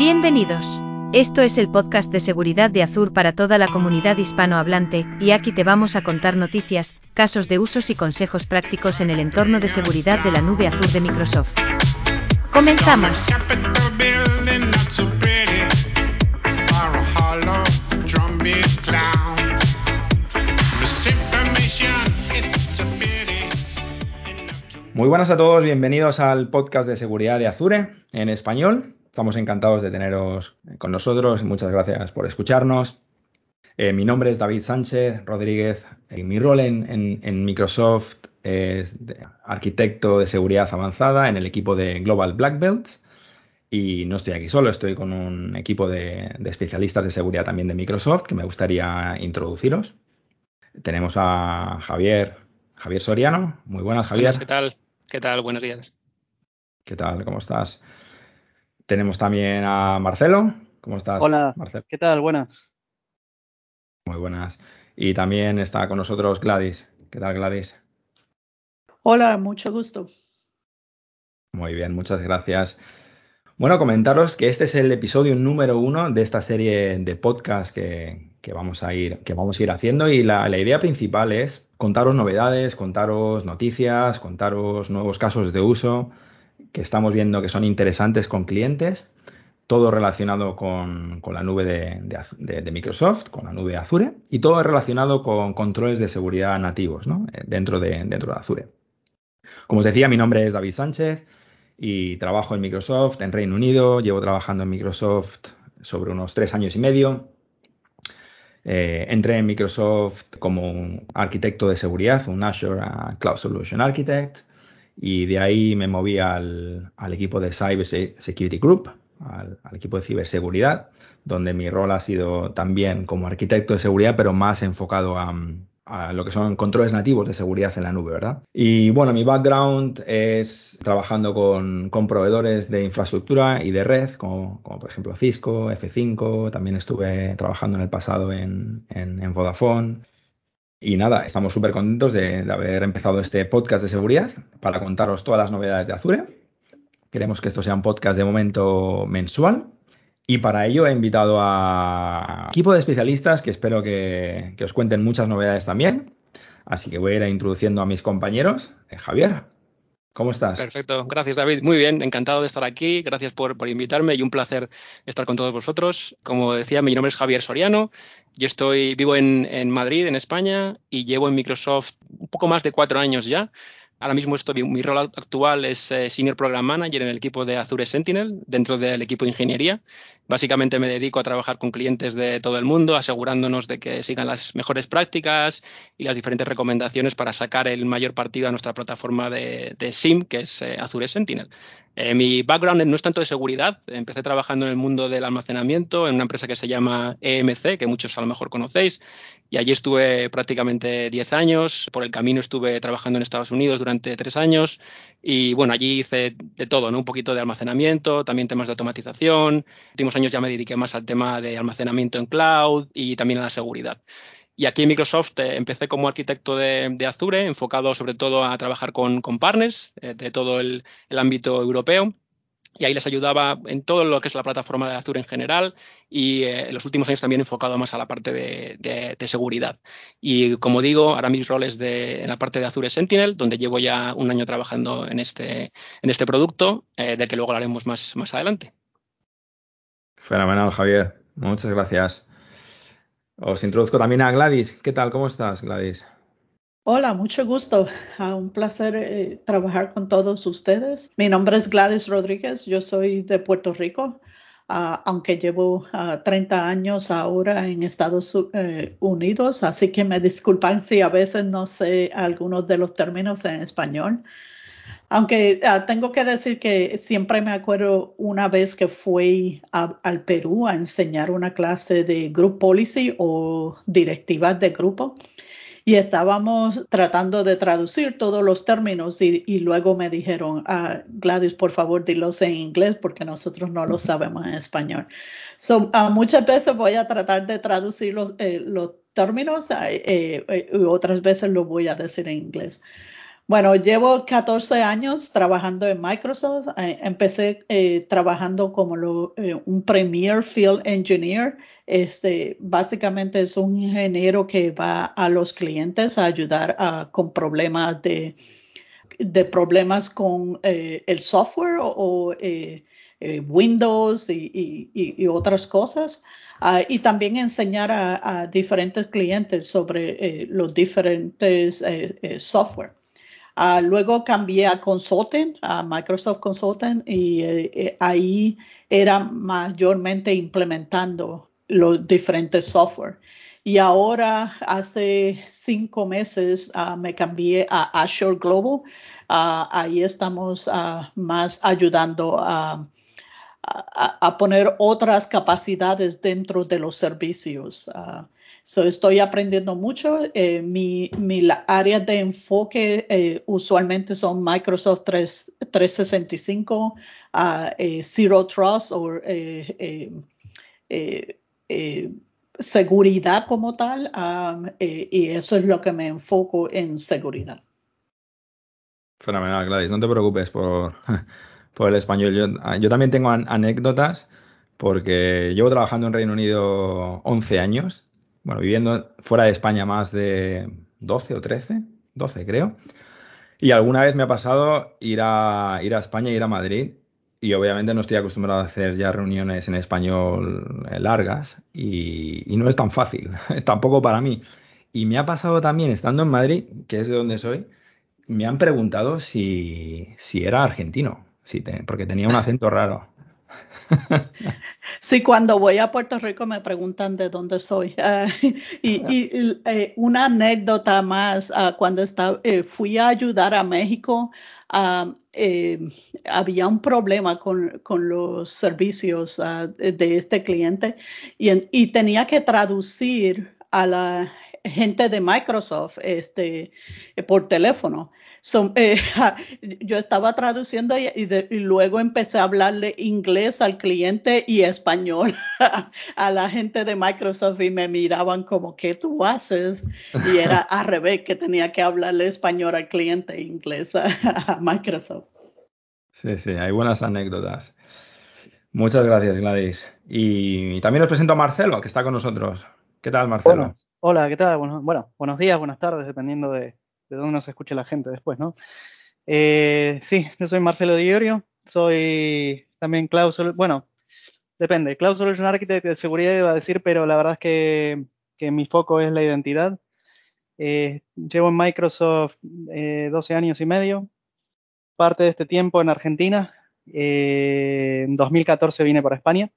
Bienvenidos. Esto es el podcast de seguridad de Azure para toda la comunidad hispanohablante, y aquí te vamos a contar noticias, casos de usos y consejos prácticos en el entorno de seguridad de la nube Azure de Microsoft. Comenzamos. Muy buenas a todos, bienvenidos al podcast de seguridad de Azure en español. Estamos encantados de teneros con nosotros. Muchas gracias por escucharnos. Eh, mi nombre es David Sánchez Rodríguez y mi rol en, Microsoft es arquitecto de seguridad avanzada en el equipo de Global Black Belts. Y no estoy aquí solo, estoy con un equipo de, de especialistas de seguridad también de Microsoft que me gustaría introduciros. Tenemos a Javier, Javier Soriano. Muy buenas, Javier. ¿Qué tal? ¿Qué tal? Buenos días. ¿Qué tal? ¿Cómo estás? Tenemos también a Marcelo. ¿Cómo estás? Hola. Marcelo? ¿Qué tal? Buenas. Muy buenas. Y también está con nosotros Gladys. ¿Qué tal, Gladys? Hola, mucho gusto. Muy bien, muchas gracias. Bueno, comentaros que este es el episodio número uno de esta serie de podcast que, vamos, a ir, que vamos a ir haciendo y la, la idea principal es contaros novedades, contaros noticias, contaros nuevos casos de uso que estamos viendo que son interesantes con clientes, todo relacionado con, la nube de, Microsoft, con la nube Azure, y todo relacionado con controles de seguridad nativos eh, dentro, de, dentro de Azure. Como os decía, mi nombre es David Sánchez y trabajo en Microsoft en Reino Unido. Llevo trabajando en Microsoft sobre unos tres años y medio. Eh, entré en Microsoft como un arquitecto de seguridad, un Azure Cloud Solution Architect, y de ahí me moví al, equipo de Cyber Security Group, al, equipo de ciberseguridad, donde mi rol ha sido también como arquitecto de seguridad, pero más enfocado a, a lo que son controles nativos de seguridad en la nube, ¿verdad? Y bueno, mi background es trabajando con, proveedores de infraestructura y de red, como, por ejemplo Cisco, F5, también estuve trabajando en el pasado en, Vodafone. Y nada, estamos súper contentos de, haber empezado este podcast de seguridad para contaros todas las novedades de Azure. Queremos que esto sea un podcast de momento mensual, y para ello he invitado a equipo de especialistas que espero que, os cuenten muchas novedades también. Así que voy a ir introduciendo a mis compañeros. Eh, Javier, ¿cómo estás? Perfecto, gracias David. Muy bien, encantado de estar aquí. Gracias por, invitarme y un placer estar con todos vosotros. Como decía, mi nombre es Javier Soriano. Yo estoy vivo en, en Madrid, en España, y llevo en Microsoft un poco más de cuatro años ya. Ahora mismo estoy, mi rol actual es eh, Senior Program Manager en el equipo de Azure Sentinel, dentro del equipo de ingeniería. Básicamente me dedico a trabajar con clientes de todo el mundo, asegurándonos de que sigan las mejores prácticas y las diferentes recomendaciones para sacar el mayor partido a nuestra plataforma de, SIM, que es eh, Azure Sentinel. Eh, mi background no es tanto de seguridad. Empecé trabajando en el mundo del almacenamiento en una empresa que se llama EMC, que muchos a lo mejor conocéis, y allí estuve prácticamente 10 años. Por el camino estuve trabajando en Estados Unidos durante tres años y bueno, allí hice de todo, ¿no? Un poquito de almacenamiento, también temas de automatización. En los últimos años ya me dediqué más al tema de almacenamiento en cloud y también a la seguridad. Y aquí en Microsoft eh, empecé como arquitecto de, Azure, enfocado sobre todo a trabajar con, partners eh, de todo el, ámbito europeo y ahí les ayudaba en todo lo que es la plataforma de Azure en general y eh, en los últimos años también enfocado más a la parte de, seguridad. Y como digo, ahora mis roles de, en la parte de Azure Sentinel, donde llevo ya un año trabajando en este, en este producto, eh, del que luego hablaremos más, más adelante. Fenomenal, Javier. Muchas gracias. Os introduzco también a Gladys. ¿Qué tal? ¿Cómo estás, Gladys? Hola, mucho gusto. Ah, un placer eh, trabajar con todos ustedes. Mi nombre es Gladys Rodríguez, yo soy de Puerto Rico, ah, aunque llevo 30 ah, años ahora en Estados eh, Unidos, así que me disculpan si a veces no sé algunos de los términos en español. Aunque tengo que decir que siempre me acuerdo una vez que fui al Perú a enseñar una clase de Group Policy o directivas de grupo y estábamos tratando de traducir todos los términos y, luego me dijeron, ah, Gladys, por favor, dilos en inglés porque nosotros no lo sabemos en español. So, ah, muchas veces voy a tratar de traducir los, eh, los términos y ah, eh, eh, otras veces lo voy a decir en inglés. Bueno, llevo 14 años trabajando en Microsoft. Eh, empecé eh, trabajando como eh, un Premier Field Engineer. Este, básicamente es un ingeniero que va a los clientes a ayudar con problemas de, problemas con el software o, Windows y, otras cosas. Ah, y también enseñar a, a diferentes clientes sobre los diferentes software. Ah, luego cambié a Consulting, a Microsoft Consulting, y eh, eh, ahí era mayormente implementando los diferentes software. Y ahora, hace cinco meses, ah, me cambié a Azure Global. Ah, ahí estamos más ayudando a, a, poner otras capacidades dentro de los servicios. So, estoy aprendiendo mucho. Eh, mi, mi áreas de enfoque eh, usualmente son Microsoft 3, 365, uh, Zero Trust o eh, seguridad como tal. Um, y eso es lo que me enfoco en seguridad. Fenomenal, Gladys. No te preocupes por, por el español. Yo, yo también tengo anécdotas porque llevo trabajando en Reino Unido 11 años bueno, viviendo fuera de España más de 12 o 13, 12 creo. Y alguna vez me ha pasado ir a, ir a España, ir a Madrid, y obviamente no estoy acostumbrado a hacer ya reuniones en español eh, largas, y, no es tan fácil, tampoco para mí. Y me ha pasado también estando en Madrid, que es de donde soy, me han preguntado si, si era argentino, porque tenía un acento raro. Sí, cuando voy a Puerto Rico me preguntan de dónde soy. Ah, y, eh, una anécdota más, ah, cuando estaba, eh, fui a ayudar a México, ah, eh, había un problema con, los servicios de este cliente y, y tenía que traducir a la gente de Microsoft este, por teléfono. Eh, yo estaba traduciendo y, luego empecé a hablarle inglés al cliente y español a la gente de Microsoft y me miraban como, ¿qué tú haces? Y era al revés, que tenía que hablarle español al cliente e inglés a, Microsoft. Sí, sí, hay buenas anécdotas. Muchas gracias, Gladys. Y también os presento a Marcelo, que está con nosotros. ¿Qué tal, Marcelo? hola, ¿qué tal? Bueno, bueno, buenos días, buenas tardes, dependiendo de, de dónde nos escuche la gente después, ¿no? Eh, sí, yo soy Marcelo Diorio, soy también Cloud bueno, depende, Cloud Solution Architect de seguridad iba a decir, pero la verdad es que, mi foco es la identidad. Eh, llevo en Microsoft 12 eh, años y medio, parte de este tiempo en Argentina. en 2014 vine para España.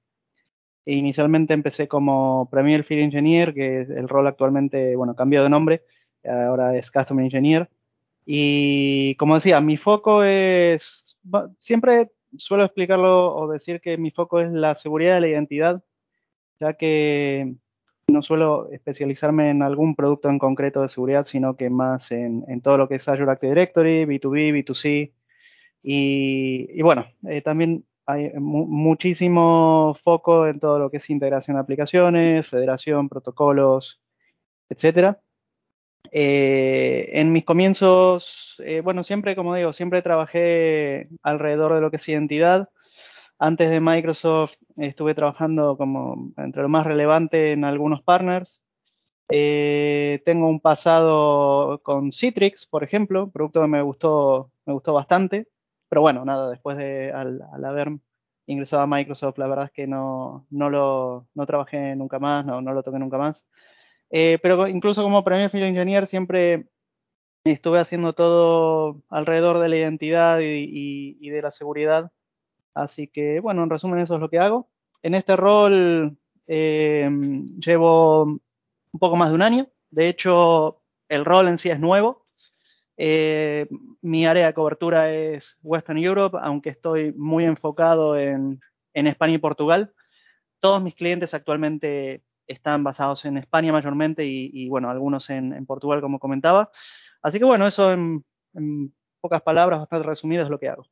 E inicialmente empecé como Premier Field Engineer, que es el rol actualmente, bueno, cambió de nombre ahora es Customer Engineer. Y como decía, mi foco es, siempre suelo explicarlo o decir que mi foco es la seguridad de la identidad, ya que no suelo especializarme en algún producto en concreto de seguridad, sino que más en, todo lo que es Azure Active Directory, B2B, B2C. Y, bueno, eh, también hay muchísimo foco en todo lo que es integración de aplicaciones, federación, protocolos, etcétera. Eh, en mis comienzos, eh, bueno, siempre, como digo, siempre trabajé alrededor de lo que es identidad. Antes de Microsoft estuve trabajando como entre lo más relevante en algunos partners. Eh, tengo un pasado con Citrix, por ejemplo, producto que me gustó, me gustó bastante. Pero bueno, nada, después de al, haber ingresado a Microsoft, la verdad es que no, no lo no trabajé nunca más, no, no lo toqué nunca más. Eh, pero incluso como Premier Field Engineer siempre estuve haciendo todo alrededor de la identidad y, de la seguridad. Así que, bueno, en resumen, eso es lo que hago. En este rol eh, llevo un poco más de un año. De hecho, el rol en sí es nuevo. Eh, mi área de cobertura es Western Europe, aunque estoy muy enfocado en, en España y Portugal. Todos mis clientes actualmente están basados en España mayormente y, bueno, algunos en, Portugal, como comentaba. Así que bueno, eso en, pocas palabras, bastante resumido, es lo que hago.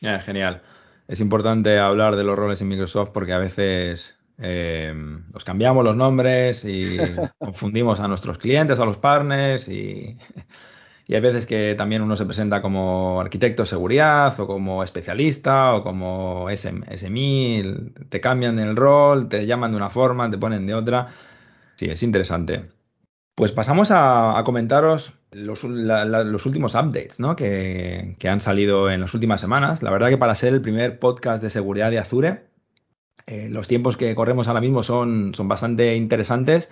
genial. Es importante hablar de los roles en Microsoft porque a veces eh, los cambiamos los nombres y confundimos a nuestros clientes, a los partners y, y hay veces que también uno se presenta como arquitecto de seguridad o como especialista o como SMI, te cambian el rol, te llaman de una forma, te ponen de otra. Sí, es interesante. Pues pasamos a, comentaros los, últimos updates ¿no? que, han salido en las últimas semanas. La verdad que para ser el primer podcast de seguridad de Azure, eh, los tiempos que corremos ahora mismo son, son bastante interesantes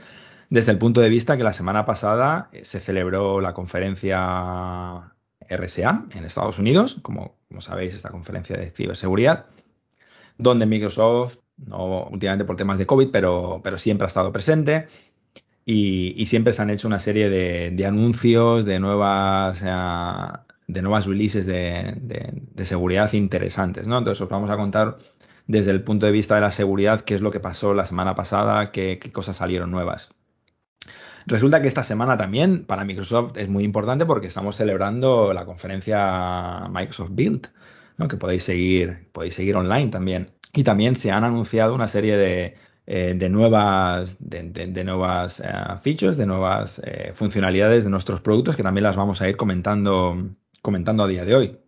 desde el punto de vista que la semana pasada eh, se celebró la conferencia RSA en Estados Unidos, como, como sabéis, esta conferencia de ciberseguridad, donde Microsoft, no últimamente por temas de COVID, pero, pero siempre ha estado presente. Y, siempre se han hecho una serie de, anuncios, de nuevas, de nuevas releases de, seguridad interesantes. ¿no? Entonces os vamos a contar desde el punto de vista de la seguridad qué es lo que pasó la semana pasada, qué cosas salieron nuevas. Resulta que esta semana también para Microsoft es muy importante porque estamos celebrando la conferencia Microsoft Build, que podéis seguir, podéis seguir online también. Y también se han anunciado una serie de, eh, nuevas, de, nuevas eh, features, de nuevas eh, funcionalidades de nuestros productos que también las vamos a ir comentando, comentando a día de hoy.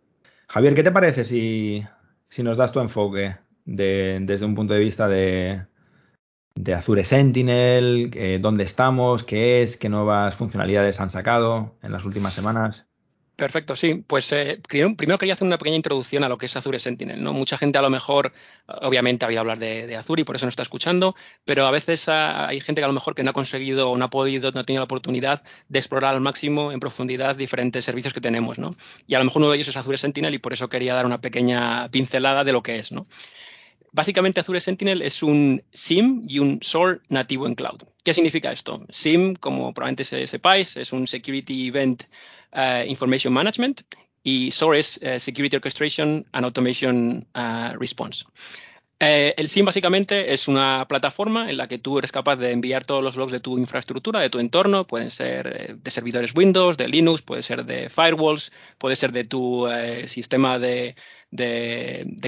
Javier, ¿qué te parece si, si nos das tu enfoque desde un punto de vista de, de Azure Sentinel, eh, dónde estamos, qué es, qué nuevas funcionalidades han sacado en las últimas semanas. Perfecto, sí. Pues eh, primero, quería hacer una pequeña introducción a lo que es Azure Sentinel. ¿no? Mucha gente a lo mejor, obviamente, ha oído hablar de, Azure y por eso no está escuchando, pero a veces hay gente que a lo mejor que no ha conseguido o no ha podido, no ha tenido la oportunidad de explorar al máximo en profundidad diferentes servicios que tenemos. ¿no? Y a lo mejor uno de ellos es Azure Sentinel y por eso quería dar una pequeña pincelada de lo que es. ¿no? Básicamente Azure Sentinel es un SIM y un SOAR nativo en cloud. ¿Qué significa esto? SIM, como probablemente sepáis, es un Security Event eh, Information Management y SOAR es eh, Security Orchestration and Automation eh, Response. Eh, el SIM básicamente es una plataforma en la que tú eres capaz de enviar todos los logs de tu infraestructura, de tu entorno. Pueden ser eh, de servidores Windows, de Linux, puede ser de firewalls, puede ser de tu eh, sistema de,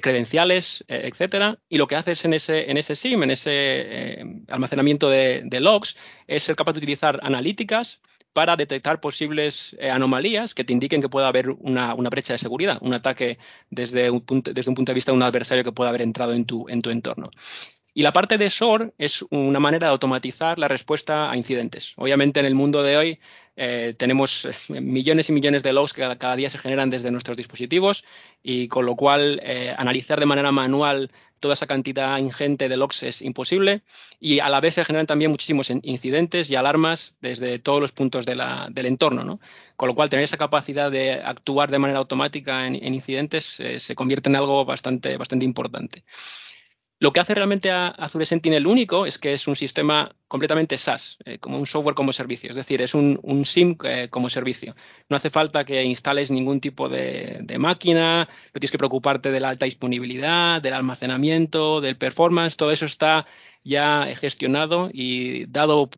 credenciales, etcétera. Y lo que haces en ese, en ese SIM, en ese almacenamiento de, de logs, es ser capaz de utilizar analíticas para detectar posibles eh, anomalías que te indiquen que pueda haber una, brecha de seguridad, un ataque desde un, punto, desde un punto de vista de un adversario que pueda haber entrado en tu, en tu entorno. Y la parte de SOAR es una manera de automatizar la respuesta a incidentes. Obviamente en el mundo de hoy eh, tenemos eh, millones y millones de logs que cada, día se generan desde nuestros dispositivos y con lo cual eh, analizar de manera manual toda esa cantidad ingente de logs es imposible y a la vez se generan también muchísimos incidentes y alarmas desde todos los puntos del entorno. Con lo cual tener esa capacidad de actuar de manera automática en, incidentes se convierte en algo bastante, bastante importante. Lo que hace realmente a Azure Sentinel único es que es un sistema completamente SaaS, eh, como un software como servicio, es decir, es un, SIM eh, como servicio. No hace falta que instales ningún tipo de, máquina, no tienes que preocuparte de la alta disponibilidad, del almacenamiento, del performance, todo eso está ya gestionado y dado,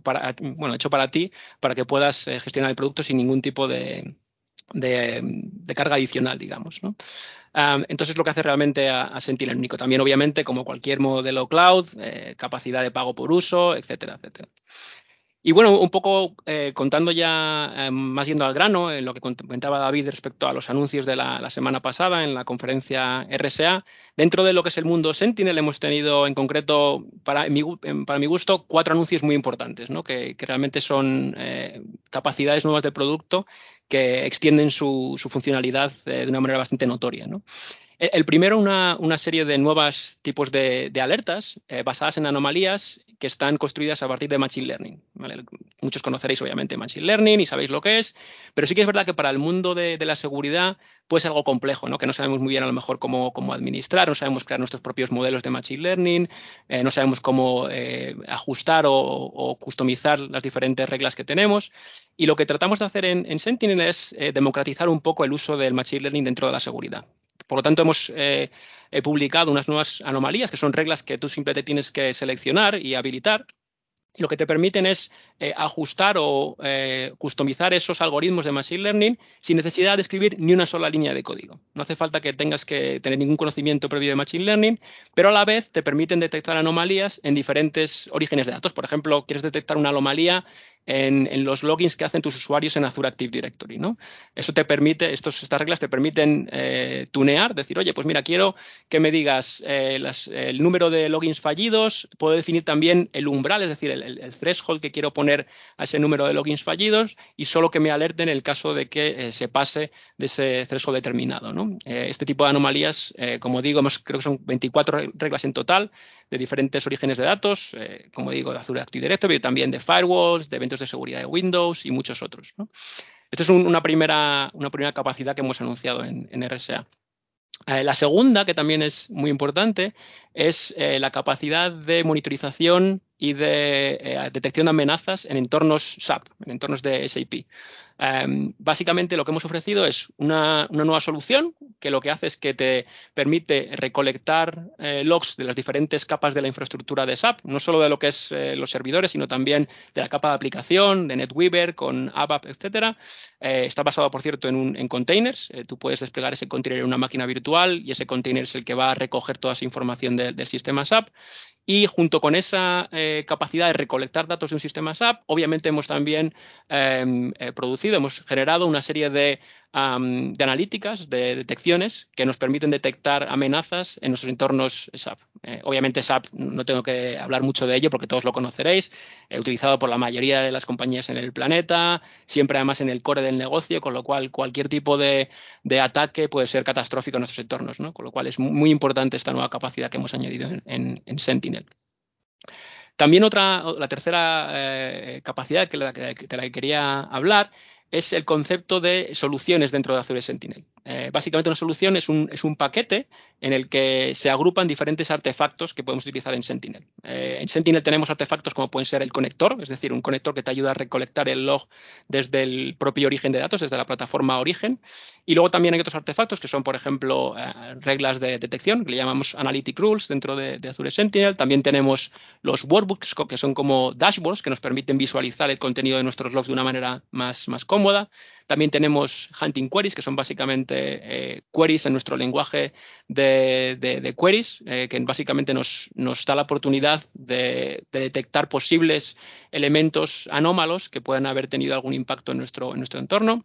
para, hecho para ti para que puedas eh, gestionar el producto sin ningún tipo de, de carga adicional, digamos. ¿no? Entonces, lo que hace realmente a, a, Sentinel único. También, obviamente, como cualquier modelo cloud, eh, capacidad de pago por uso, etcétera, etcétera. Y bueno, un poco eh, contando ya eh, más yendo al grano, en lo que comentaba David respecto a los anuncios de la, semana pasada en la conferencia RSA, dentro de lo que es el mundo Sentinel hemos tenido en concreto, para mi, para mi gusto, cuatro anuncios muy importantes, ¿no? que, realmente son capacidades nuevas de producto que extienden su, funcionalidad de una manera bastante notoria. El primero, una, serie de nuevos tipos de, alertas eh, basadas en anomalías que están construidas a partir de Machine Learning. Muchos conoceréis obviamente Machine Learning y sabéis lo que es, pero sí que es verdad que para el mundo de, la seguridad puede ser algo complejo, ¿no? que no sabemos muy bien a lo mejor cómo, administrar, no sabemos crear nuestros propios modelos de Machine Learning, eh, no sabemos cómo eh, ajustar o, customizar las diferentes reglas que tenemos. Y lo que tratamos de hacer en, Sentinel es democratizar un poco el uso del Machine Learning dentro de la seguridad. Por lo tanto, hemos eh, publicado unas nuevas anomalías, que son reglas que tú simplemente tienes que seleccionar y habilitar. Lo que te permiten es eh, ajustar o eh, customizar esos algoritmos de Machine Learning sin necesidad de escribir ni una sola línea de código. No hace falta que tengas que tener ningún conocimiento previo de Machine Learning, pero a la vez te permiten detectar anomalías en diferentes orígenes de datos. Por ejemplo, quieres detectar una anomalía en, los logins que hacen tus usuarios en Azure Active Directory. ¿no? Eso te permite, estas reglas te permiten eh, tunear, decir, oye, pues mira, quiero que me digas eh, el número de logins fallidos, puedo definir también el umbral, es decir, el, threshold que quiero poner a ese número de logins fallidos y solo que me alerten en el caso de que se pase de ese threshold determinado. ¿no? este tipo de anomalías, como digo, creo que son 24 reglas en total de diferentes orígenes de datos, como digo, de Azure Active Directory, pero también de firewalls, de eventos de seguridad de Windows y muchos otros. Esta es una, primera, una primera capacidad que hemos anunciado en, RSA. Eh, la segunda, que también es muy importante, es eh, la capacidad de monitorización y de eh, detección de amenazas en entornos SAP, en entornos de SAP. Em, básicamente lo que hemos ofrecido es una, nueva solución que lo que hace es que te permite recolectar eh, logs de las diferentes capas de la infraestructura de SAP, no solo de lo que es eh, los servidores, sino también de la capa de aplicación, de NetWeaver, con ABAP, etc. está basado, por cierto, en, containers. tú puedes desplegar ese container en una máquina virtual y ese container es el que va a recoger toda esa información del sistema SAP. Y junto con esa capacidad de recolectar datos de un sistema SAP, obviamente hemos también em, producido hemos generado una serie de, analíticas, de detecciones que nos permiten detectar amenazas en nuestros entornos SAP. Eh, obviamente SAP no tengo que hablar mucho de ello porque todos lo conoceréis, he utilizado por la mayoría de las compañías en el planeta, siempre además en el core del negocio, con lo cual cualquier tipo de, ataque puede ser catastrófico en nuestros entornos, con lo cual es muy importante esta nueva capacidad que hemos añadido en Sentinel. También otra, la tercera eh, capacidad que, de la que quería hablar es el concepto de soluciones dentro de Azure Sentinel. Eh, básicamente una solución es un, es un, paquete en el que se agrupan diferentes artefactos que podemos utilizar en Sentinel. Eh, en Sentinel tenemos artefactos como pueden ser el conector, es decir, un conector que te ayuda a recolectar el log desde el propio origen de datos, desde la plataforma origen. Y luego también hay otros artefactos que son, por ejemplo, eh, reglas de detección, que le llamamos Analytic Rules dentro de, Azure Sentinel. También tenemos los workbooks, que son como dashboards que nos permiten visualizar el contenido de nuestros logs de una manera más, más cómoda también tenemos hunting queries, que son básicamente eh, queries en nuestro lenguaje de, queries, eh, que básicamente nos, da la oportunidad de, detectar posibles elementos anómalos que puedan haber tenido algún impacto en nuestro, en nuestro entorno.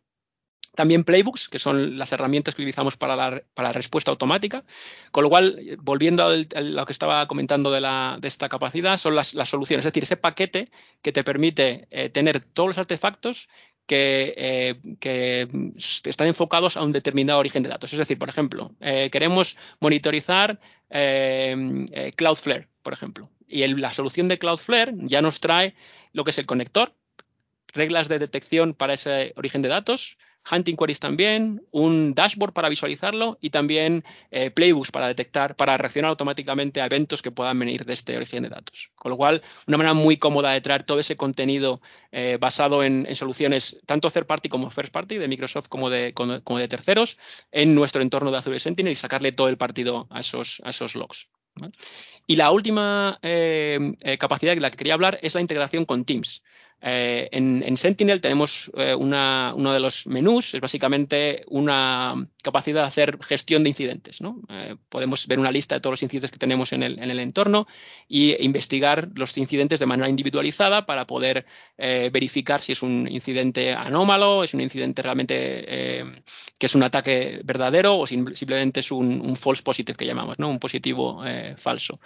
También playbooks, que son las herramientas que utilizamos para la, para la respuesta automática. Con lo cual, volviendo a lo que estaba comentando de, la, de esta capacidad, son las, soluciones, es decir, ese paquete que te permite eh, tener todos los artefactos eh, que, están enfocados a un determinado origen de datos. Es decir, por ejemplo, eh, queremos monitorizar eh, Cloudflare, por ejemplo, y la solución de Cloudflare ya nos trae lo que es el conector, reglas de detección para ese origen de datos, hunting queries también, un dashboard para visualizarlo y también eh, playbooks para detectar, para reaccionar automáticamente a eventos que puedan venir de este origen de datos. Con lo cual, una manera muy cómoda de traer todo ese contenido eh, basado en, soluciones tanto third party como first party, de Microsoft como de, como, de terceros, en nuestro entorno de Azure Sentinel y sacarle todo el partido a esos, logs. Y la última eh, capacidad de la que quería hablar es la integración con Teams. Eh, en, Sentinel tenemos eh, uno de los menús, es básicamente una capacidad de hacer gestión de incidentes. Eh, podemos ver una lista de todos los incidentes que tenemos en el, entorno e investigar los incidentes de manera individualizada para poder verificar si es un incidente anómalo, es un incidente realmente que es un ataque verdadero o simplemente es un, false positive que llamamos, ¿no? un positivo falso.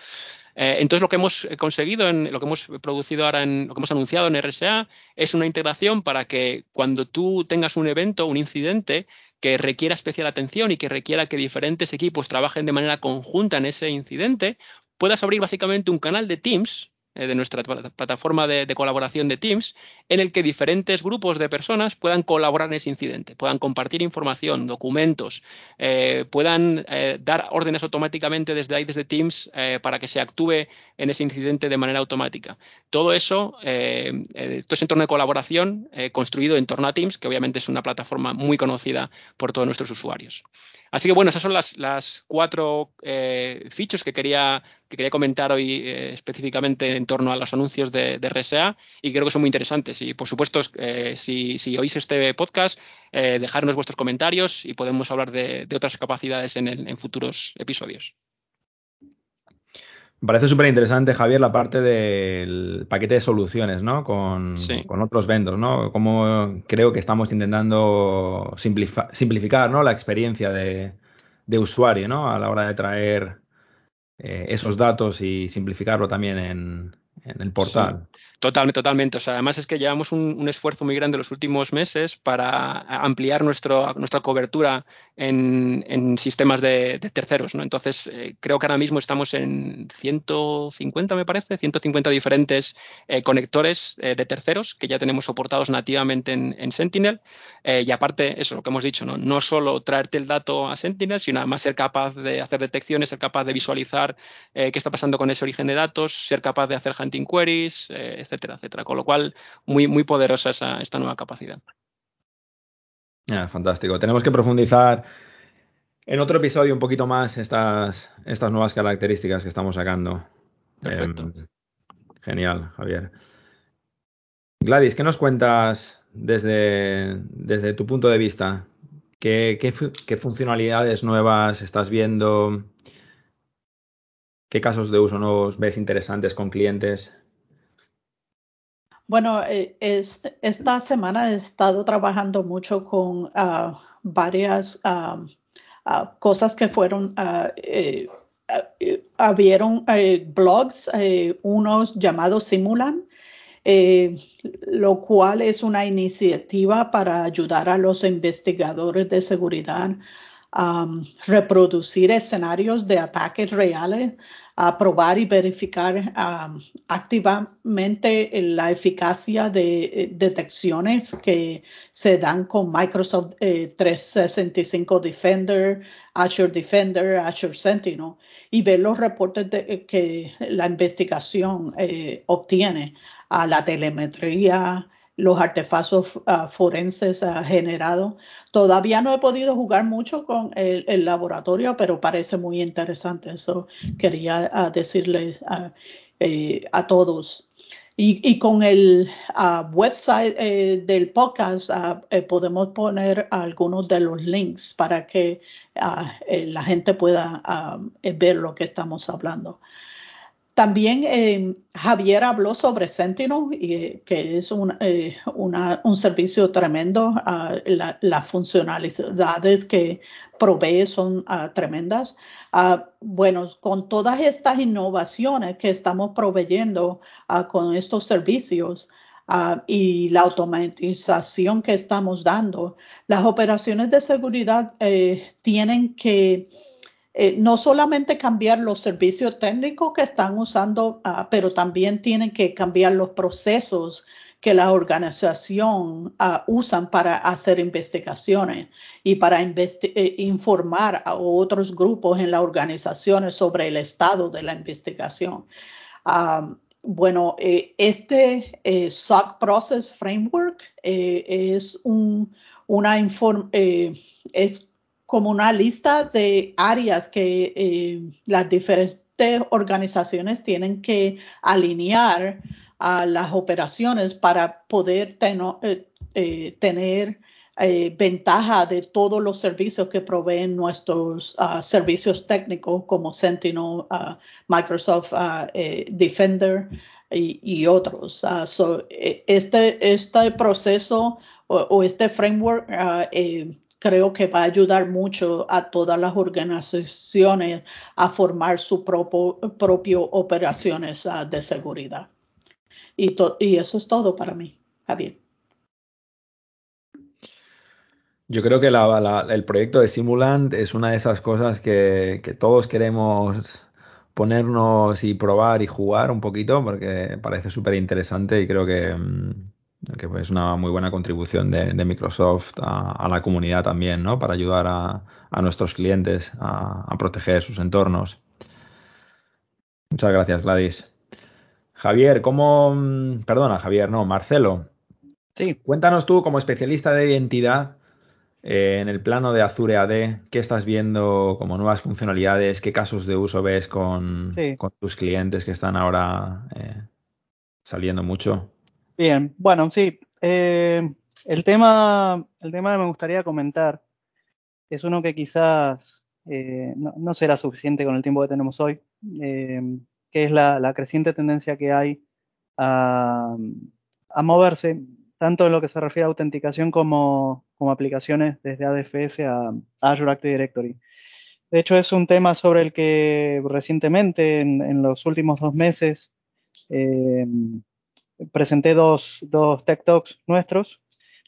Eh, entonces, lo que hemos conseguido, en, lo que hemos producido ahora, en, lo que hemos anunciado en RSA, es una integración para que cuando tú tengas un evento, un incidente que requiera especial atención y que requiera que diferentes equipos trabajen de manera conjunta en ese incidente, puedas abrir básicamente un canal de Teams eh, de nuestra plataforma de, colaboración de Teams, en el que diferentes grupos de personas puedan colaborar en ese incidente, puedan compartir información, documentos, eh, puedan eh, dar órdenes automáticamente desde ahí, desde Teams, para que se actúe en ese incidente de manera automática. Todo eso, todo ese entorno de colaboración construido en torno a Teams, que obviamente es una plataforma muy conocida por todos nuestros usuarios. Así que bueno, esas son las, cuatro features que quería, que quería comentar hoy específicamente en torno a los anuncios de, RSA y creo que son muy interesantes. Y por supuesto, eh, si, oís este podcast, eh, dejarnos vuestros comentarios y podemos hablar de, otras capacidades en, futuros episodios. Me parece súper interesante, Javier, la parte del paquete de soluciones, ¿no? Con, con otros vendors, ¿no? Como creo que estamos intentando simplificar, ¿no? La experiencia de, de, usuario, ¿no? A la hora de traer eh, esos datos y simplificarlo también en, en el portal. Totalmente, totalmente. O sea, además es que llevamos un, esfuerzo muy grande los últimos meses para ampliar nuestra cobertura en, sistemas de, terceros. ¿no? Entonces, eh, creo que ahora mismo estamos en 150, me parece, 150 diferentes eh, conectores eh, de terceros que ya tenemos soportados nativamente en, Sentinel. y aparte, eso, lo que hemos dicho, ¿no? no solo traerte el dato a Sentinel, sino además ser capaz de hacer detecciones, ser capaz de visualizar qué está pasando con ese origen de datos, ser capaz de hacer hunting queries, etcétera, etcétera. Con lo cual, muy, muy poderosa esta nueva capacidad. fantástico. Tenemos que profundizar en otro episodio un poquito más estas, estas nuevas características que estamos sacando. Perfecto. Em, genial, Javier. Gladys, ¿qué nos cuentas desde, desde tu punto de vista? ¿Qué, qué funcionalidades nuevas estás viendo? ¿Qué casos de uso nuevos ves interesantes con clientes? Bueno, eh, es, esta semana he estado trabajando mucho con uh, varias uh, uh, cosas que fueron, eh, habieron eh, blogs, unos llamados Simulan, lo cual es una iniciativa para ayudar a los investigadores de seguridad a reproducir escenarios de ataques reales a probar y verificar um, activamente la eficacia de eh, detecciones que se dan con Microsoft 365 eh, Defender, Azure Defender, Azure Sentinel y ver los reportes de, que la investigación eh, obtiene a la telemetría, los artefactos uh, forenses uh, generados. Todavía no he podido jugar mucho con el, laboratorio, pero parece muy interesante. Eso quería uh, decirles eh, a todos. Y, con el website eh, del podcast eh, podemos poner algunos de los links para que la gente pueda ver lo que estamos hablando. También eh, Javier habló sobre Sentinel, y, que es un, eh, un servicio tremendo. Ah, las funcionalidades que provee son ah, tremendas. Ah, bueno, con todas estas innovaciones que estamos proveyendo con estos servicios, y la automatización que estamos dando, las operaciones de seguridad eh, tienen que eh, no solamente cambiar los servicios técnicos que están usando, ah, pero también tienen que cambiar los procesos que la organización uh, usan para hacer investigaciones y para eh, informar a otros grupos en las organizaciones sobre el estado de la investigación. bueno, eh, este SOC Process Framework es un, una es como una lista de áreas que eh, las diferentes organizaciones tienen que alinear a las operaciones para poder eh, eh, tener ventaja de todos los servicios que proveen nuestros ah, servicios técnicos como Sentinel, ah, Microsoft ah, Defender y, otros. este, este proceso o, este framework creo que va a ayudar mucho a todas las organizaciones a formar sus propio, operaciones ah, de seguridad. Y, y, eso es todo para mí, Javier. Yo creo que el proyecto de Simulant es una de esas cosas que, que todos queremos ponernos y probar y jugar un poquito porque parece súper interesante y creo que, mm, que es una muy buena contribución de, Microsoft a, la comunidad también, ¿no? Para ayudar a, nuestros clientes a, proteger sus entornos. Muchas gracias, Gladys. Javier, ¿cómo... Mm, perdona, Javier, no, Marcelo. Sí. Cuéntanos tú, como especialista de identidad, eh, en el plano de Azure AD, ¿qué estás viendo como nuevas funcionalidades? ¿Qué casos de uso ves con, tus clientes que están ahora eh, saliendo mucho? Bien, bueno, sí. Eh, el, tema, el tema que me gustaría comentar es uno que quizás eh, no, será suficiente con el tiempo que tenemos hoy, eh, que es la, creciente tendencia que hay a, moverse, tanto en lo que se refiere a autenticación como, aplicaciones desde ADFS a, Azure Active Directory. De hecho, es un tema sobre el que recientemente, en, los últimos dos meses, eh, presenté dos, dos Tech Talks nuestros,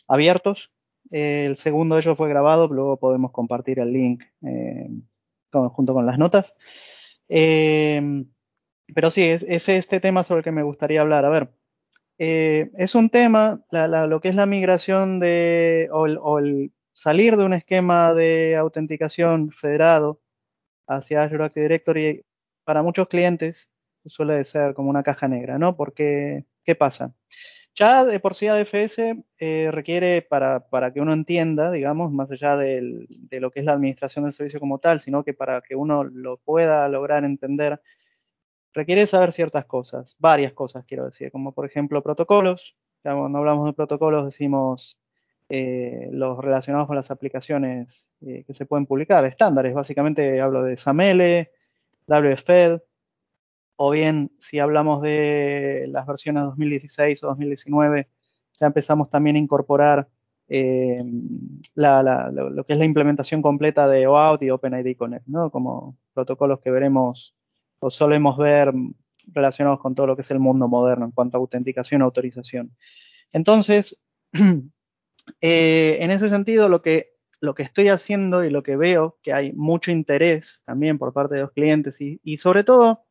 abiertos. el segundo de ellos fue grabado, luego podemos compartir el link eh, junto con las notas. Eh, pero sí, es, este tema sobre el que me gustaría hablar. A ver, eh, es un tema, lo que es la migración de, o el, salir de un esquema de autenticación federado hacia Azure Active Directory, para muchos clientes suele ser como una caja negra, ¿no? Porque, ¿qué pasa? Ya de por sí ADFS eh, requiere, para, que uno entienda, digamos, más allá de lo que es la administración del servicio como tal, sino que para que uno lo pueda lograr entender, requiere saber ciertas cosas, varias cosas quiero decir, como por ejemplo protocolos. Cuando hablamos de protocolos decimos eh, los relacionados con las aplicaciones eh, que se pueden publicar, estándares. Básicamente hablo de SAML, WFED, o bien si hablamos de las versiones 2016 o 2019, ya empezamos también a incorporar eh, lo, que es la implementación completa de OAuth y OpenID Connect, ¿no? como protocolos que veremos o solemos ver relacionados con todo lo que es el mundo moderno en cuanto a autenticación y autorización. Entonces, eh, en ese sentido, lo que, lo que estoy haciendo y lo que veo que hay mucho interés también por parte de los clientes y sobre todo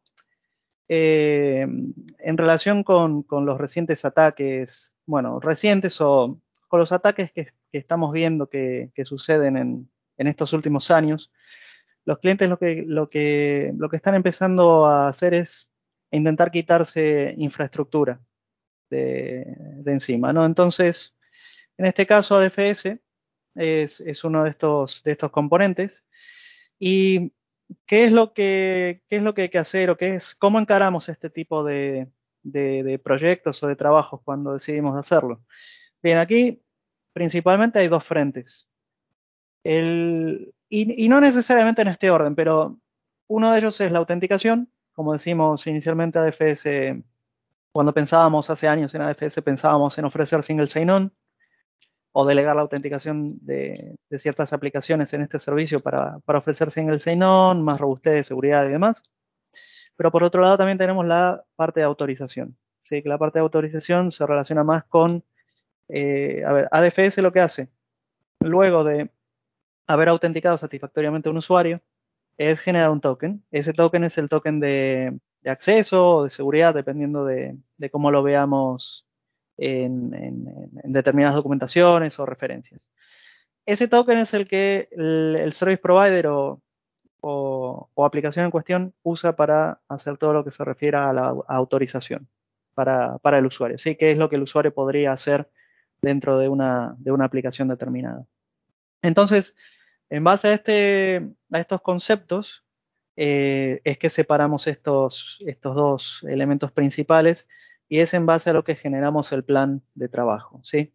eh, en relación con, los recientes ataques, bueno, recientes o con los ataques que, estamos viendo que, suceden en, estos últimos años, los clientes lo que, están empezando a hacer es intentar quitarse infraestructura de, encima, ¿no? Entonces, en este caso ADFS es, es uno de estos, de estos componentes y ¿qué es lo que, es lo que hay que hacer o qué es, cómo encaramos este tipo de, proyectos o de trabajos cuando decidimos hacerlo? Bien, aquí principalmente hay dos frentes. y, no necesariamente en este orden, pero uno de ellos es la autenticación. Como decimos inicialmente, ADFS, cuando pensábamos hace años en ADFS, pensábamos en ofrecer single sign-on o delegar la autenticación de, ciertas aplicaciones en este servicio para, para ofrecer single sign-on, más robustez, seguridad y demás. Pero por otro lado también tenemos la parte de autorización. ¿sí? Que la parte de autorización se relaciona más con, eh, a ver, ADFS lo que hace, luego de haber autenticado satisfactoriamente a un usuario, es generar un token. Ese token es el token de, acceso o de seguridad, dependiendo de, de cómo lo veamos en, determinadas documentaciones o referencias. Ese token es el que el, service provider o, aplicación en cuestión usa para hacer todo lo que se refiere a la autorización para, el usuario. ¿sí? ¿Qué es lo que el usuario podría hacer dentro de una, aplicación determinada? Entonces, en base a, este, a estos conceptos, eh, es que separamos estos, estos dos elementos principales y es en base a lo que generamos el plan de trabajo, ¿sí?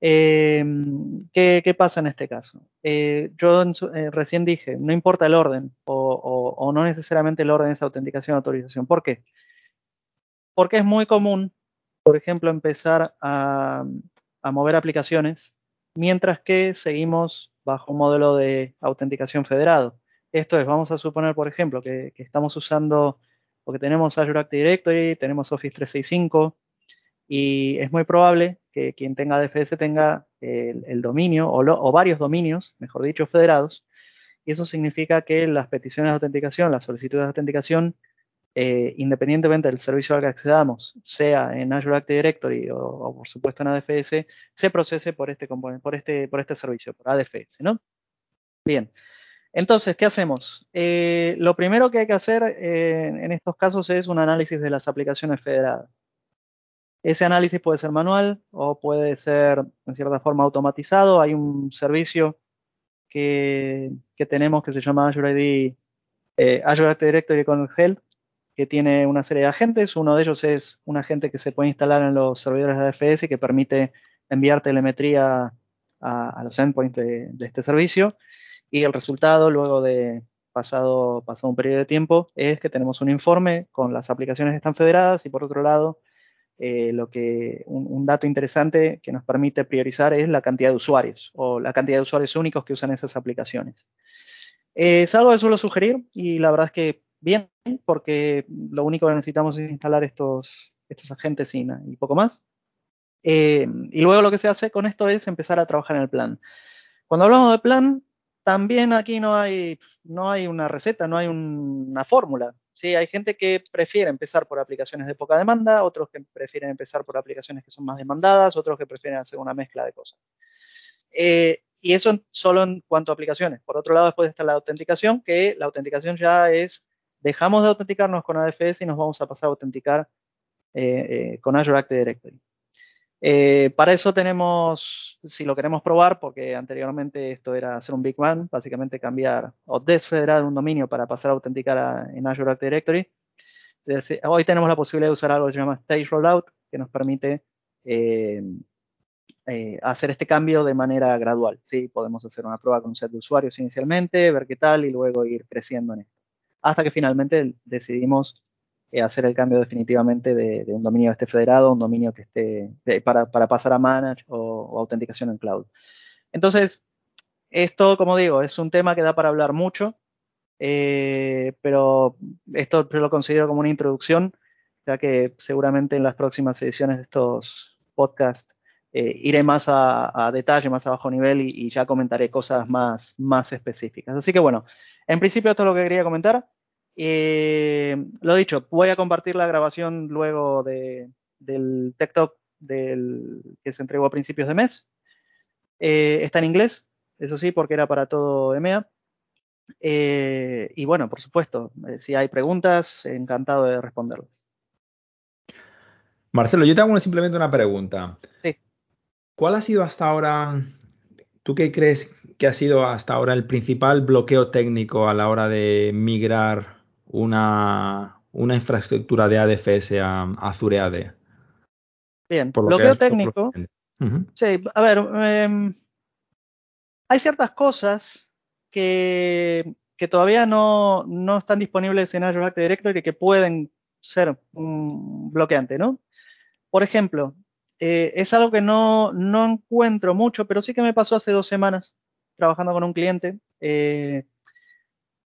Em, ¿qué, pasa en este caso? Eh, yo eh, recién dije, no importa el orden o, no necesariamente el orden es autenticación o autorización. ¿Por qué? Porque es muy común, por ejemplo, empezar a, mover aplicaciones mientras que seguimos bajo un modelo de autenticación federado. Esto es, vamos a suponer, por ejemplo, que estamos usando porque tenemos Azure Active Directory, tenemos Office 365 y es muy probable que quien tenga DFS tenga el, dominio o, varios dominios, mejor dicho, federados. Y eso significa que las peticiones de autenticación, las solicitudes de autenticación, eh, independientemente del servicio al que accedamos, sea en Azure Active Directory o, por supuesto en ADFS, se procese por este componente, por este, por este servicio, por ADFS, ¿no? Bien. Entonces, ¿qué hacemos? Eh, lo primero que hay que hacer eh, en estos casos es un análisis de las aplicaciones federadas. Ese análisis puede ser manual o puede ser en cierta forma automatizado. Hay un servicio que, tenemos que se llama Azure ID, eh, Azure Active Directory con Health, que tiene una serie de agentes. Uno de ellos es un agente que se puede instalar en los servidores de ADFS y que permite enviar telemetría a, los endpoints de este servicio y el resultado luego de pasado, pasado un periodo de tiempo, es que tenemos un informe con las aplicaciones que están federadas y por otro lado, eh, lo que un, dato interesante que nos permite priorizar es la cantidad de usuarios o la cantidad de usuarios únicos que usan esas aplicaciones. Eh, es algo que suelo sugerir y la verdad es que bien, porque lo único que necesitamos es instalar estos, estos agentes y, y poco más. Eh, y luego lo que se hace con esto es empezar a trabajar en el plan. Cuando hablamos de plan, también aquí no hay, no hay una receta, no hay una fórmula. Sí, hay gente que prefiere empezar por aplicaciones de poca demanda, otros que prefieren empezar por aplicaciones que son más demandadas, otros que prefieren hacer una mezcla de cosas. Eh, y eso solo en cuanto a aplicaciones. Por otro lado, después está la autenticación, que la autenticación ya es, dejamos de autenticarnos con ADFS y nos vamos a pasar a autenticar eh, eh, con Azure Active Directory. Eh, para eso tenemos, si lo queremos probar, porque anteriormente esto era hacer un Big Bang, básicamente cambiar o desfederar un dominio para pasar a autenticar en Azure Active Directory. hoy tenemos la posibilidad de usar algo que se llama Stage Rollout, que nos permite eh, eh, hacer este cambio de manera gradual. ¿sí? Podemos hacer una prueba con un set de usuarios inicialmente, ver qué tal y luego ir creciendo en esto. Hasta que finalmente decidimos eh, hacer el cambio definitivamente de, un dominio que esté federado un dominio que esté para, pasar a manage o, autenticación en cloud. Entonces, esto, como digo, es un tema que da para hablar mucho, eh, pero esto yo lo considero como una introducción, ya que seguramente en las próximas ediciones de estos podcasts eh, iré más a, detalle, más a bajo nivel y, y, ya comentaré cosas más, más específicas. Así que bueno, en principio esto es lo que quería comentar. Eh, lo dicho, voy a compartir la grabación luego de, del Tech Talk del, que se entregó a principios de mes. Eh, está en inglés, eso sí, porque era para todo EMEA. Eh, y bueno, por supuesto, si hay preguntas, encantado de responderlas. Marcelo, yo te hago simplemente una pregunta. Sí. ¿Cuál ha sido hasta ahora, tú qué crees que ha sido hasta ahora el principal bloqueo técnico a la hora de migrar una, una infraestructura de ADFS a, Azure AD. Bien, bloqueo técnico. Sí, a ver, em, hay ciertas cosas que, que todavía no, no, están disponibles en Azure Active Directory que pueden ser un bloqueante, ¿no? Por ejemplo, eh, es algo que no, no, encuentro mucho, pero sí que me pasó hace dos semanas trabajando con un cliente. Eh,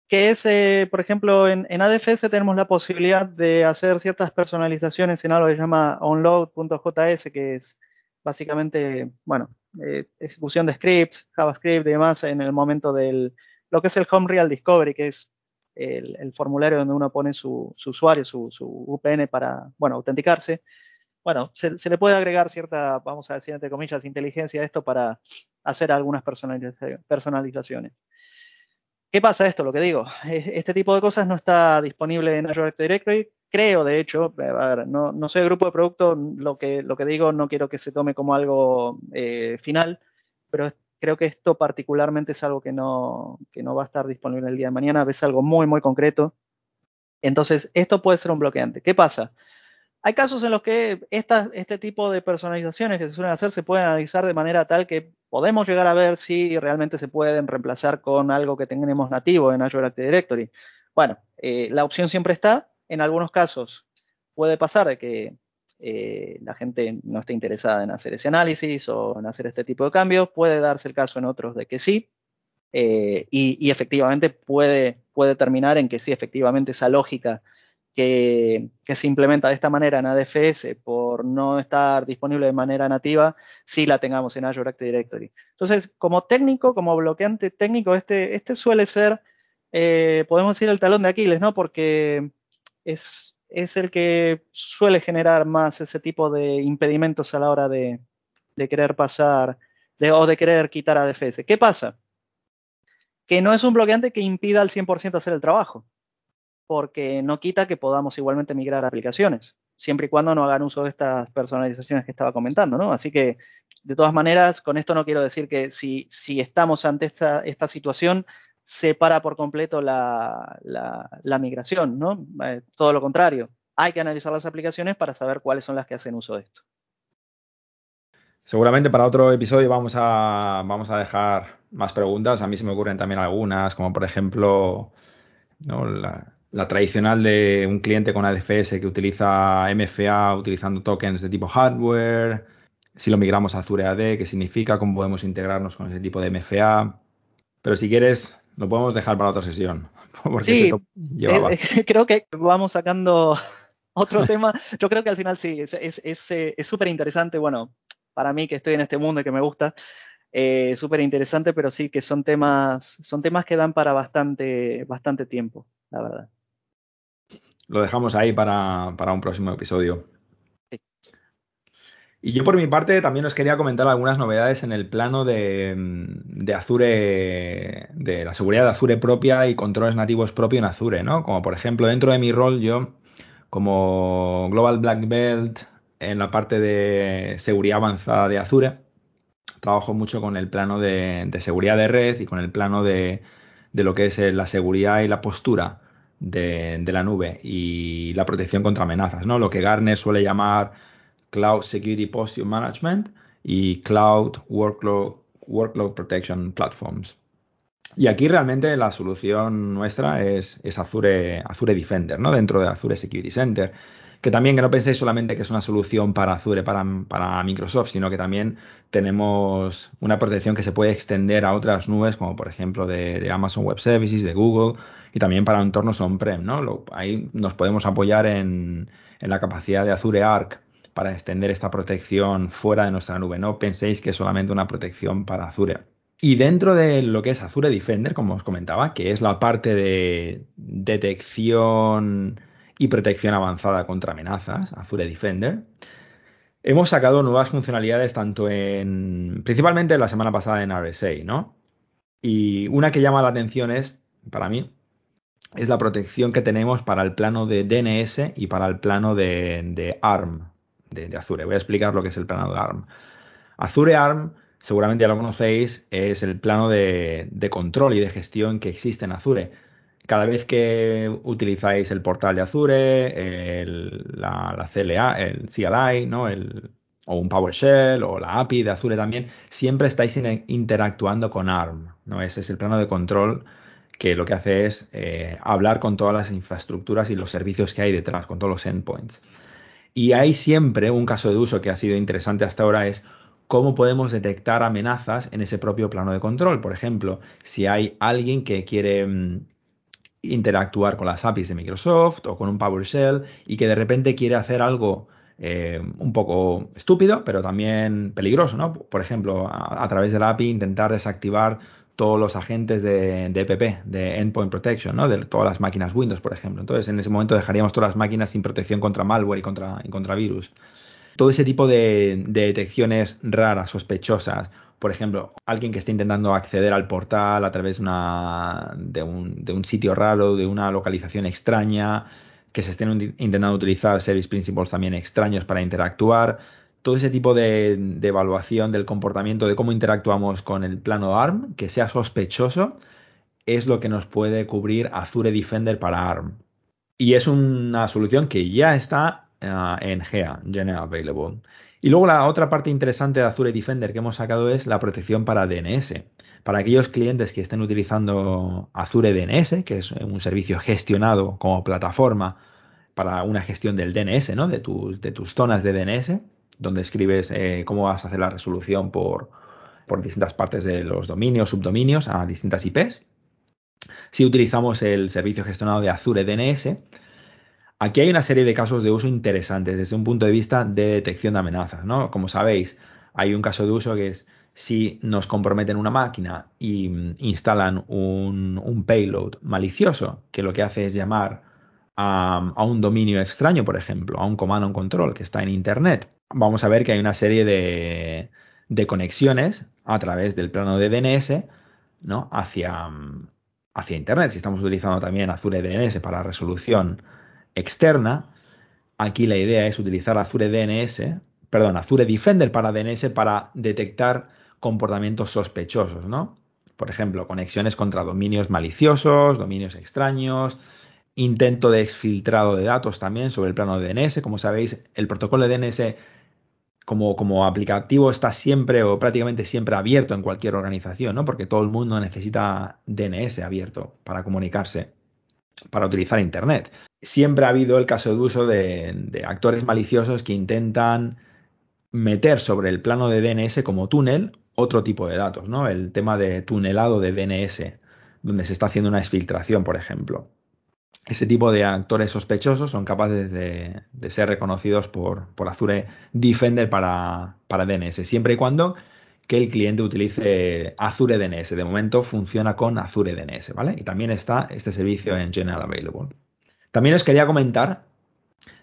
que es, eh, por ejemplo, en, ADFS tenemos la posibilidad de hacer ciertas personalizaciones en algo que se llama onload.js, que es básicamente, bueno, eh, ejecución de scripts, JavaScript y demás en el momento del, lo que es el Home Real Discovery, que es el, formulario donde uno pone su, usuario, su, VPN para, bueno, autenticarse. Bueno, se, se, le puede agregar cierta, vamos a decir entre comillas, inteligencia a esto para hacer algunas personalizaciones. ¿Qué pasa esto? Lo que digo, este tipo de cosas no está disponible en Azure Active Directory. Creo, de hecho, a ver, no, no soy grupo de producto, lo que, lo que digo no quiero que se tome como algo eh, final, pero creo que esto particularmente es algo que no, que no va a estar disponible el día de mañana, es algo muy, muy concreto. Entonces, esto puede ser un bloqueante. ¿Qué pasa? Hay casos en los que este tipo de personalizaciones que se suelen hacer se pueden analizar de manera tal que podemos llegar a ver si realmente se pueden reemplazar con algo que tenemos nativo en Azure Active Directory. Bueno, eh, la opción siempre está. En algunos casos puede pasar de que eh, la gente no esté interesada en hacer ese análisis o en hacer este tipo de cambios. Puede darse el caso en otros de que sí. Eh, y, y, efectivamente puede, puede terminar en que sí, efectivamente esa lógica que, se implementa de esta manera en ADFS por no estar disponible de manera nativa, si la tengamos en Azure Active Directory. Entonces, como técnico, como bloqueante técnico, este, este suele ser, eh, podemos decir, el talón de Aquiles, ¿no? Porque es, es el que suele generar más ese tipo de impedimentos a la hora de, de querer pasar o de querer quitar ADFS. ¿Qué pasa? Que no es un bloqueante que impida al 100% hacer el trabajo porque no quita que podamos igualmente migrar aplicaciones, siempre y cuando no hagan uso de estas personalizaciones que estaba comentando, ¿no? Así que, de todas maneras, con esto no quiero decir que si, si estamos ante esta, esta situación, se para por completo la, la, migración, ¿no? Eh, todo lo contrario, hay que analizar las aplicaciones para saber cuáles son las que hacen uso de esto. Seguramente para otro episodio vamos a, vamos a dejar más preguntas, a mí se me ocurren también algunas, como por ejemplo la, la, tradicional de un cliente con ADFS que utiliza MFA utilizando tokens de tipo hardware, si lo migramos a Azure AD, qué significa, cómo podemos integrarnos con ese tipo de MFA. Pero si quieres, lo podemos dejar para otra sesión. sí, eh, creo que vamos sacando otro tema. Yo creo que al final sí, es súper interesante. Bueno, para mí que estoy en este mundo y que me gusta, eh, súper interesante, pero sí que son temas, son temas que dan para bastante, bastante tiempo, la verdad. Lo dejamos ahí para, para un próximo episodio. Y yo por mi parte también os quería comentar algunas novedades en el plano de, de, Azure, de la seguridad de Azure propia y controles nativos propios en Azure, ¿no? Como por ejemplo dentro de mi rol yo como Global Black Belt en la parte de seguridad avanzada de Azure, trabajo mucho con el plano de, seguridad de red y con el plano de, lo que es eh, la seguridad y la postura de, la nube y la protección contra amenazas, ¿no? Lo que Gartner suele llamar Cloud Security Posture Management y Cloud Workload, Workload Protection Platforms. Y aquí realmente la solución nuestra es, Azure, Azure Defender, ¿no? Dentro de Azure Security Center. Que también que no penséis solamente que es una solución para Azure, para, para Microsoft, sino que también tenemos una protección que se puede extender a otras nubes, como por ejemplo de, Amazon Web Services, de Google, y también para entornos on-prem, ¿no? ahí nos podemos apoyar en, en la capacidad de Azure Arc para extender esta protección fuera de nuestra nube. No penséis que es solamente una protección para Azure. Y dentro de lo que es Azure Defender, como os comentaba, que es la parte de detección y protección avanzada contra amenazas, Azure Defender, hemos sacado nuevas funcionalidades tanto en, principalmente la semana pasada en RSA, ¿no? Y una que llama la atención es, para mí, es la protección que tenemos para el plano de DNS y para el plano de, ARM de, de Azure. Voy a explicar lo que es el plano de ARM. Azure ARM seguramente ya lo conocéis, es el plano de, control y de gestión que existe en Azure. Cada vez que utilizáis el portal de Azure, la, CLA, el CLI, ¿no? El, o un PowerShell o la API de Azure también, siempre estáis interactuando con ARM. ¿no? Ese es el plano de control que lo que hace es eh, hablar con todas las infraestructuras y los servicios que hay detrás, con todos los endpoints. Y hay siempre un caso de uso que ha sido interesante hasta ahora es cómo podemos detectar amenazas en ese propio plano de control. Por ejemplo, si hay alguien que quiere mm, interactuar con las APIs de Microsoft o con un PowerShell y que de repente quiere hacer algo eh, un poco estúpido, pero también peligroso, ¿no? Por ejemplo, a, través de la API intentar desactivar todos los agentes de, EPP, de Endpoint Protection, ¿no? De todas las máquinas Windows, por ejemplo. Entonces, en ese momento dejaríamos todas las máquinas sin protección contra malware y contra, y contra virus todo ese tipo de, detecciones raras, sospechosas. Por ejemplo, alguien que esté intentando acceder al portal a través de, un, sitio raro, de una localización extraña, que se estén intentando utilizar service principles también extraños para interactuar. Todo ese tipo de, evaluación del comportamiento, de cómo interactuamos con el plano ARM, que sea sospechoso, es lo que nos puede cubrir Azure Defender para ARM. Y es una solución que ya está Ah, en GEA, General Available. Y luego la otra parte interesante de Azure Defender que hemos sacado es la protección para DNS. Para aquellos clientes que estén utilizando Azure DNS, que es un servicio gestionado como plataforma para una gestión del DNS, ¿no? de, tus, de tus zonas de DNS, donde escribes eh, cómo vas a hacer la resolución por, por distintas partes de los dominios, subdominios a distintas IPs. Si utilizamos el servicio gestionado de Azure DNS, Aquí hay una serie de casos de uso interesantes desde un punto de vista de detección de amenazas, ¿no? Como sabéis, hay un caso de uso que es si nos comprometen una máquina y mm, instalan un, payload malicioso que lo que hace es llamar a, un dominio extraño, por ejemplo, a un comando en control que está en Internet, vamos a ver que hay una serie de, de conexiones a través del plano de DNS ¿no? hacia, mm, hacia Internet. Si estamos utilizando también Azure DNS para resolución externa, aquí la idea es utilizar Azure DNS, perdón, Azure Defender para DNS para detectar comportamientos sospechosos, ¿no? Por ejemplo, conexiones contra dominios maliciosos, dominios extraños, intento de exfiltrado de datos también sobre el plano de DNS. Como sabéis, el protocolo de DNS como, como aplicativo está siempre o prácticamente siempre abierto en cualquier organización, ¿no? Porque todo el mundo necesita DNS abierto para comunicarse, para utilizar Internet. Siempre ha habido el caso de uso de, de actores maliciosos que intentan meter sobre el plano de DNS como túnel otro tipo de datos, ¿no? El tema de tunelado de DNS, donde se está haciendo una exfiltración, por ejemplo. Ese tipo de actores sospechosos son capaces de, ser reconocidos por, por, Azure Defender para, para DNS, siempre y cuando que el cliente utilice Azure DNS. De momento funciona con Azure DNS, ¿vale? Y también está este servicio en General Available. También os quería comentar,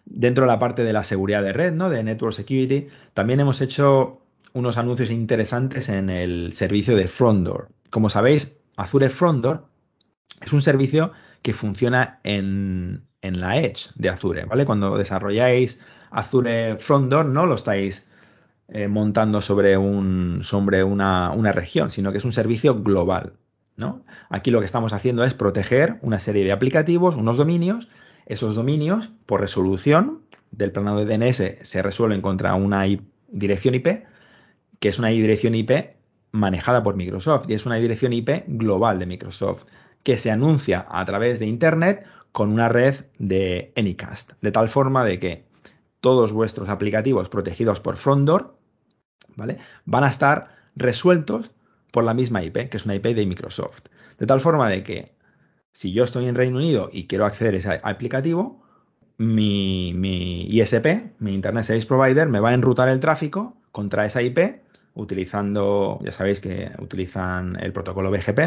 dentro de la parte de la seguridad de red, ¿no? De Network Security, también hemos hecho unos anuncios interesantes en el servicio de Frondor. Como sabéis, Azure Frondor es un servicio que funciona en, la Edge de Azure, ¿vale? Cuando desarrolláis Azure Frondor, no lo estáis eh, montando sobre, un, sobre una, una, región, sino que es un servicio global, ¿no? Aquí lo que estamos haciendo es proteger una serie de aplicativos, unos dominios. Esos dominios, por resolución del plano de DNS, se resuelven contra una dirección IP, que es una dirección IP manejada por Microsoft y es una dirección IP global de Microsoft que se anuncia a través de Internet con una red de Anycast, de tal forma de que todos vuestros aplicativos protegidos por Frondor, ¿vale? Van a estar resueltos por la misma IP, que es una IP de Microsoft. De tal forma de que si yo estoy en Reino Unido y quiero acceder a ese aplicativo, mi, mi ISP, mi Internet Service Provider, me va a enrutar el tráfico contra esa IP utilizando, ya sabéis que utilizan el protocolo BGP,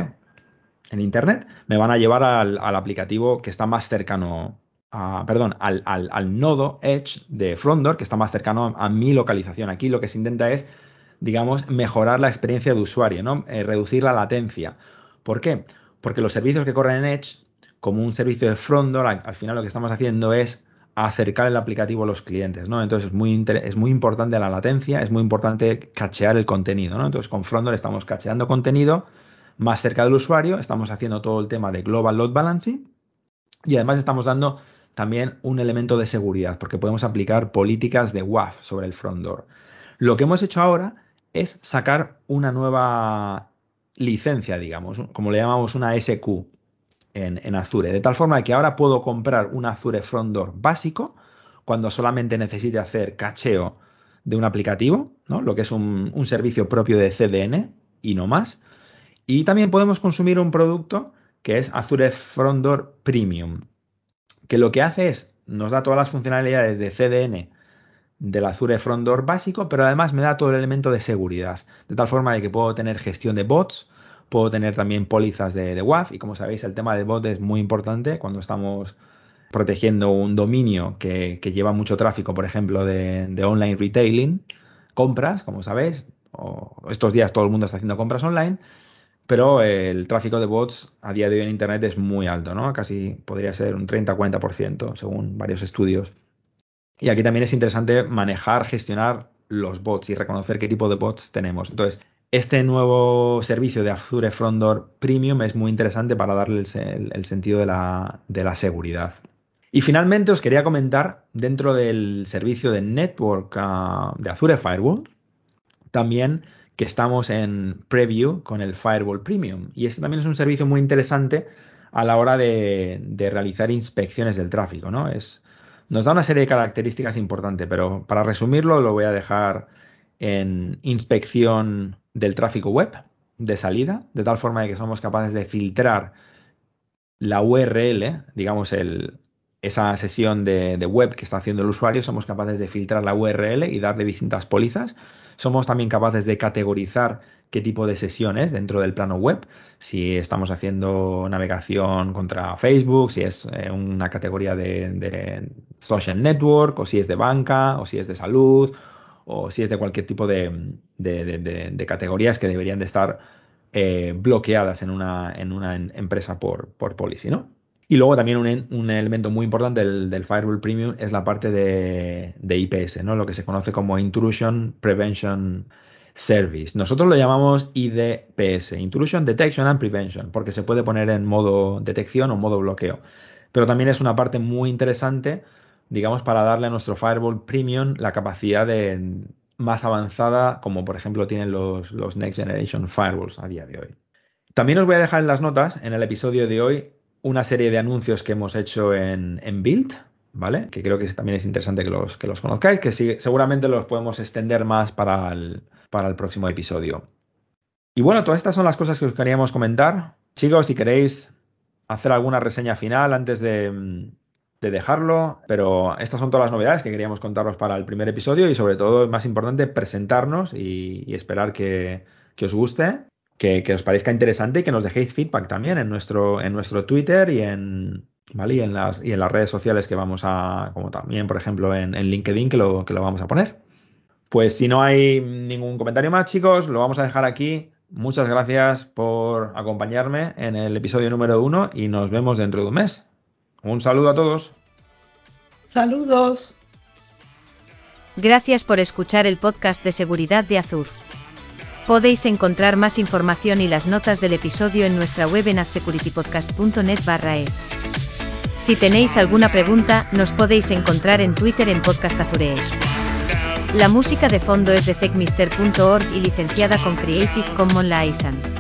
en Internet, me van a llevar al, aplicativo que está más cercano, perdón, al, nodo Edge de Frondor, que está más cercano a, mi localización. Aquí lo que se intenta es, digamos, mejorar la experiencia de usuario, ¿no? Eh, reducir la latencia. ¿Por qué? Porque los servicios que corren en Edge, como un servicio de Frondor, al, final lo que estamos haciendo es acercar el aplicativo a los clientes, ¿no? Entonces es muy, es muy importante la latencia, es muy importante cachear el contenido, ¿no? Entonces con Frondor estamos cacheando contenido más cerca del usuario, estamos haciendo todo el tema de Global Load Balancing y además estamos dando también un elemento de seguridad porque podemos aplicar políticas de WAF sobre el front door. Lo que hemos hecho ahora es sacar una nueva licencia, digamos, como le llamamos una SQ en, en Azure, de tal forma que ahora puedo comprar un Azure Front Door básico cuando solamente necesite hacer cacheo de un aplicativo, ¿no? lo que es un, un servicio propio de CDN y no más. Y también podemos consumir un producto que es Azure Front Door Premium, que lo que hace es, nos da todas las funcionalidades de CDN del Azure Front Door básico, pero además me da todo el elemento de seguridad, de tal forma de que puedo tener gestión de bots, puedo tener también pólizas de, WAF, y como sabéis, el tema de bots es muy importante cuando estamos protegiendo un dominio que, lleva mucho tráfico, por ejemplo, de, online retailing, compras, como sabéis, estos días todo el mundo está haciendo compras online, pero el tráfico de bots a día de hoy en Internet es muy alto, ¿no? Casi podría ser un 30-40% según varios estudios. Y aquí también es interesante manejar, gestionar los bots y reconocer qué tipo de bots tenemos. Entonces, este nuevo servicio de Azure Front Door Premium es muy interesante para darle el, sentido de la, de la, seguridad. Y finalmente os quería comentar, dentro del servicio de Network uh, de Azure Firewall, también que estamos en preview con el Firewall Premium. Y este también es un servicio muy interesante a la hora de, realizar inspecciones del tráfico. ¿no? Es, nos da una serie de características importantes, pero para resumirlo lo voy a dejar en inspección del tráfico web de salida, de tal forma de que somos capaces de filtrar la URL, digamos, el, esa sesión de, de, web que está haciendo el usuario, somos capaces de filtrar la URL y darle distintas pólizas. Somos también capaces de categorizar qué tipo de sesiones dentro del plano web, si estamos haciendo navegación contra Facebook, si es eh, una categoría de, social network, o si es de banca, o si es de salud, o si es de cualquier tipo de, categorías que deberían de estar eh, bloqueadas en una, en una empresa por, por policy, ¿no? Y luego también un, elemento muy importante del, Firewall Premium es la parte de, IPS, ¿no? lo que se conoce como Intrusion Prevention Service. Nosotros lo llamamos IDPS, Intrusion Detection and Prevention, porque se puede poner en modo detección o modo bloqueo. Pero también es una parte muy interesante, digamos, para darle a nuestro Firewall Premium la capacidad de, más avanzada como por ejemplo tienen los, los Next Generation Firewalls a día de hoy. También os voy a dejar en las notas, en el episodio de hoy, una serie de anuncios que hemos hecho en, en Build, ¿vale? Que creo que también es interesante que los, que los conozcáis, que seguramente los podemos extender más para el, para el próximo episodio. Y bueno, todas estas son las cosas que os queríamos comentar. Chicos, si queréis hacer alguna reseña final antes de, dejarlo, pero estas son todas las novedades que queríamos contaros para el primer episodio y sobre todo, más importante, presentarnos y, esperar que, os guste, que, os parezca interesante y que nos dejéis feedback también en nuestro, en nuestro Twitter y en, ¿vale? y en, las, y en las redes sociales que vamos a, como también, por ejemplo, en, en LinkedIn, que lo, que lo vamos a poner. Pues si no hay ningún comentario más, chicos, lo vamos a dejar aquí. Muchas gracias por acompañarme en el episodio número uno y nos vemos dentro de un mes. Un saludo a todos. Saludos. Gracias por escuchar el podcast de seguridad de Azur. Podéis encontrar más información y las notas del episodio en nuestra web en adsecuritypodcast.net barra es. Si tenéis alguna pregunta, nos podéis encontrar en Twitter en Podcast Azurees. La música de fondo es de techmister.org y licenciada con Creative Commons License.